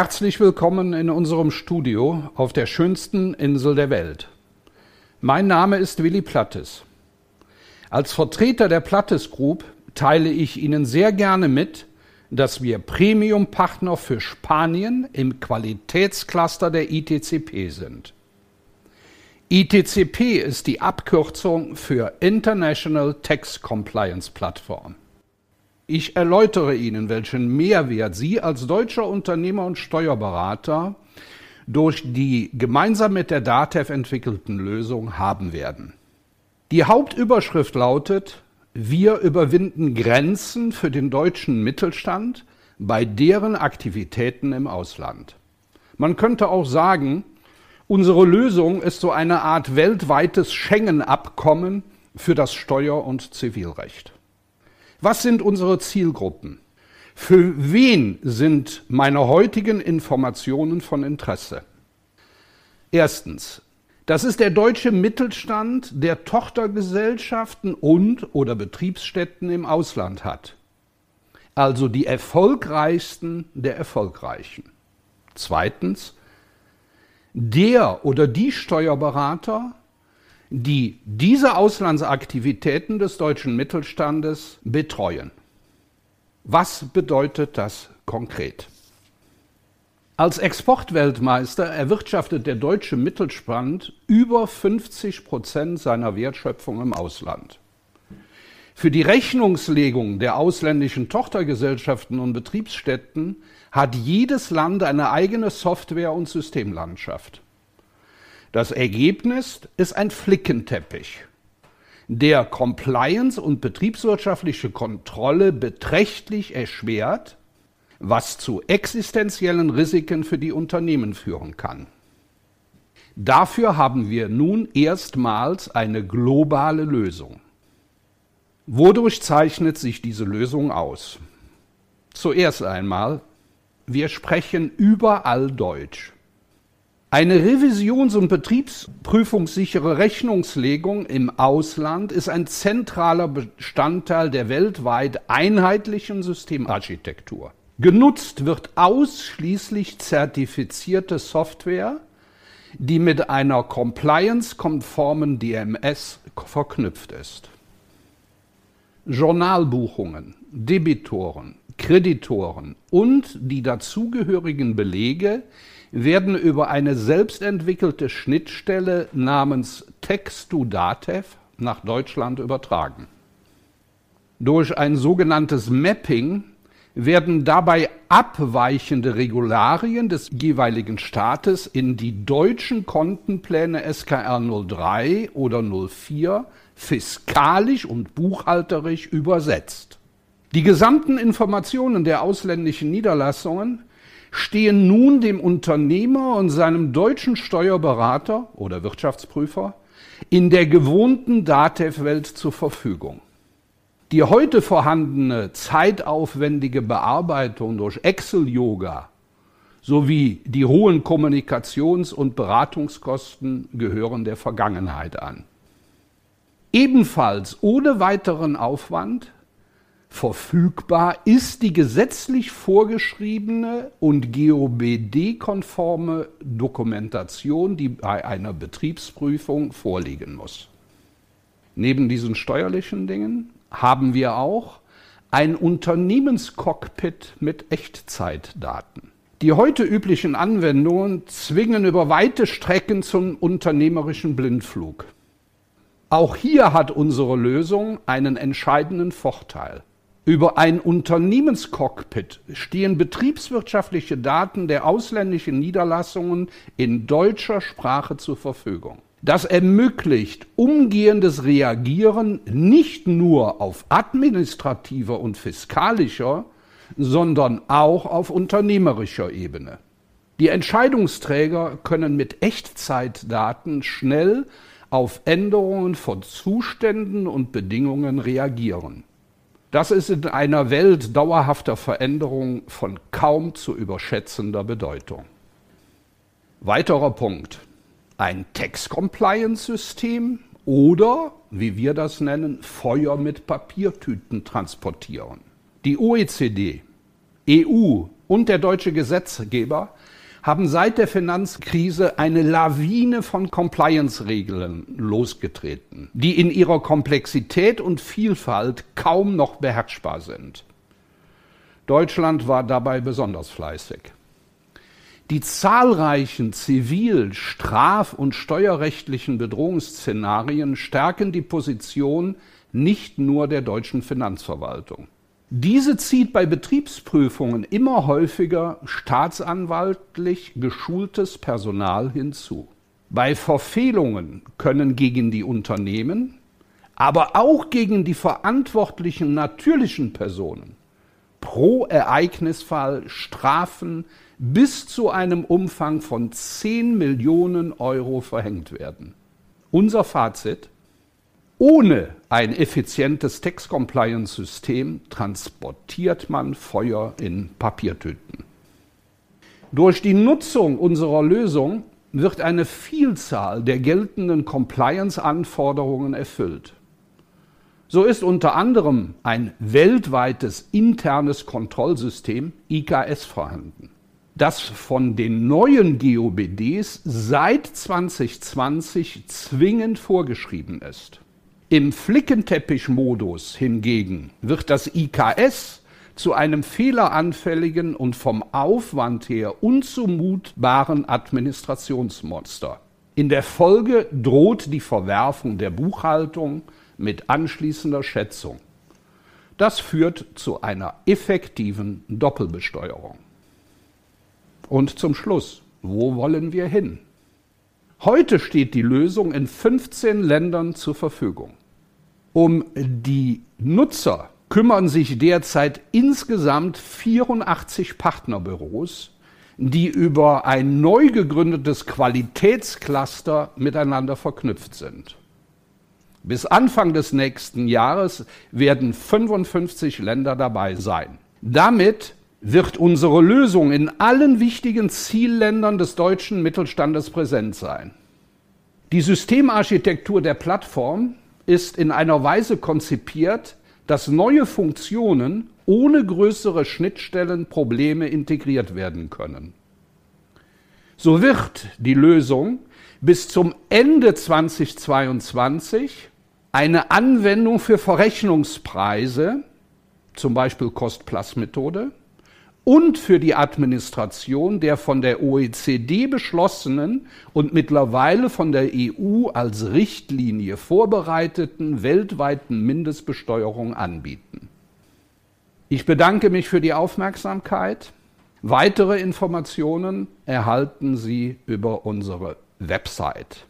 Herzlich willkommen in unserem Studio auf der schönsten Insel der Welt. Mein Name ist Willy Plattes. Als Vertreter der Plattes Group teile ich Ihnen sehr gerne mit, dass wir Premium-Partner für Spanien im Qualitätscluster der ITCP sind. ITCP ist die Abkürzung für International Tax Compliance Platform. Ich erläutere Ihnen, welchen Mehrwert Sie als deutscher Unternehmer und Steuerberater durch die gemeinsam mit der DATEV entwickelten Lösung haben werden. Die Hauptüberschrift lautet, wir überwinden Grenzen für den deutschen Mittelstand bei deren Aktivitäten im Ausland. Man könnte auch sagen, unsere Lösung ist so eine Art weltweites Schengen-Abkommen für das Steuer- und Zivilrecht. Was sind unsere Zielgruppen? Für wen sind meine heutigen Informationen von Interesse? Erstens, das ist der deutsche Mittelstand, der Tochtergesellschaften und oder Betriebsstätten im Ausland hat. Also die erfolgreichsten der Erfolgreichen. Zweitens, der oder die Steuerberater, die diese Auslandsaktivitäten des deutschen Mittelstandes betreuen. Was bedeutet das konkret? Als Exportweltmeister erwirtschaftet der deutsche Mittelstand über 50 Prozent seiner Wertschöpfung im Ausland. Für die Rechnungslegung der ausländischen Tochtergesellschaften und Betriebsstätten hat jedes Land eine eigene Software- und Systemlandschaft. Das Ergebnis ist ein Flickenteppich, der Compliance und betriebswirtschaftliche Kontrolle beträchtlich erschwert, was zu existenziellen Risiken für die Unternehmen führen kann. Dafür haben wir nun erstmals eine globale Lösung. Wodurch zeichnet sich diese Lösung aus? Zuerst einmal, wir sprechen überall Deutsch. Eine revisions- und betriebsprüfungssichere Rechnungslegung im Ausland ist ein zentraler Bestandteil der weltweit einheitlichen Systemarchitektur. Genutzt wird ausschließlich zertifizierte Software, die mit einer compliance-konformen DMS verknüpft ist. Journalbuchungen, Debitoren, Kreditoren und die dazugehörigen Belege werden über eine selbstentwickelte Schnittstelle namens Text-to-Datev nach Deutschland übertragen. Durch ein sogenanntes Mapping werden dabei abweichende Regularien des jeweiligen Staates in die deutschen Kontenpläne SKR 03 oder 04 fiskalisch und buchhalterisch übersetzt. Die gesamten Informationen der ausländischen Niederlassungen stehen nun dem Unternehmer und seinem deutschen Steuerberater oder Wirtschaftsprüfer in der gewohnten DATEV-Welt zur Verfügung. Die heute vorhandene zeitaufwendige Bearbeitung durch Excel-Yoga sowie die hohen Kommunikations- und Beratungskosten gehören der Vergangenheit an. Ebenfalls ohne weiteren Aufwand verfügbar ist die gesetzlich vorgeschriebene und GOBD-konforme Dokumentation, die bei einer Betriebsprüfung vorliegen muss. Neben diesen steuerlichen Dingen haben wir auch ein Unternehmenscockpit mit Echtzeitdaten. Die heute üblichen Anwendungen zwingen über weite Strecken zum unternehmerischen Blindflug. Auch hier hat unsere Lösung einen entscheidenden Vorteil. Über ein Unternehmenscockpit stehen betriebswirtschaftliche Daten der ausländischen Niederlassungen in deutscher Sprache zur Verfügung. Das ermöglicht umgehendes Reagieren nicht nur auf administrativer und fiskalischer, sondern auch auf unternehmerischer Ebene. Die Entscheidungsträger können mit Echtzeitdaten schnell auf Änderungen von Zuständen und Bedingungen reagieren. Das ist in einer Welt dauerhafter Veränderung von kaum zu überschätzender Bedeutung. Weiterer Punkt. Ein Tax-Compliance-System oder, wie wir das nennen, Feuer mit Papiertüten transportieren. Die OECD, EU, und der deutsche Gesetzgeber haben seit der Finanzkrise eine Lawine von Compliance-Regeln losgetreten, die in ihrer Komplexität und Vielfalt kaum noch beherrschbar sind. Deutschland war dabei besonders fleißig. Die zahlreichen zivil-, straf- und steuerrechtlichen Bedrohungsszenarien stärken die Position nicht nur der deutschen Finanzverwaltung. Diese zieht bei Betriebsprüfungen immer häufiger staatsanwaltlich geschultes Personal hinzu. Bei Verfehlungen können gegen die Unternehmen, aber auch gegen die verantwortlichen natürlichen Personen pro Ereignisfall Strafen bis zu einem Umfang von 10 Millionen Euro verhängt werden. Unser Fazit, ohne ein effizientes Tax-Compliance-System transportiert man Feuer in Papiertüten. Durch die Nutzung unserer Lösung wird eine Vielzahl der geltenden Compliance-Anforderungen erfüllt. So ist unter anderem ein weltweites internes Kontrollsystem IKS vorhanden das von den neuen GOBDs seit 2020 zwingend vorgeschrieben ist. Im Flickenteppich-Modus hingegen wird das IKS zu einem fehleranfälligen und vom Aufwand her unzumutbaren Administrationsmonster. In der Folge droht die Verwerfung der Buchhaltung mit anschließender Schätzung. Das führt zu einer effektiven Doppelbesteuerung. Und zum Schluss, wo wollen wir hin? Heute steht die Lösung in 15 Ländern zur Verfügung. Um die Nutzer kümmern sich derzeit insgesamt 84 Partnerbüros, die über ein neu gegründetes Qualitätscluster miteinander verknüpft sind. Bis Anfang des nächsten Jahres werden 55 Länder dabei sein. Damit wird unsere Lösung in allen wichtigen Zielländern des deutschen Mittelstandes präsent sein. Die Systemarchitektur der Plattform ist in einer Weise konzipiert, dass neue Funktionen ohne größere Schnittstellenprobleme integriert werden können. So wird die Lösung bis zum Ende 2022 eine Anwendung für Verrechnungspreise, zum Beispiel Cost-Plus-Methode, und für die Administration der von der OECD beschlossenen und mittlerweile von der EU als Richtlinie vorbereiteten weltweiten Mindestbesteuerung anbieten. Ich bedanke mich für die Aufmerksamkeit. Weitere Informationen erhalten Sie über unsere Website.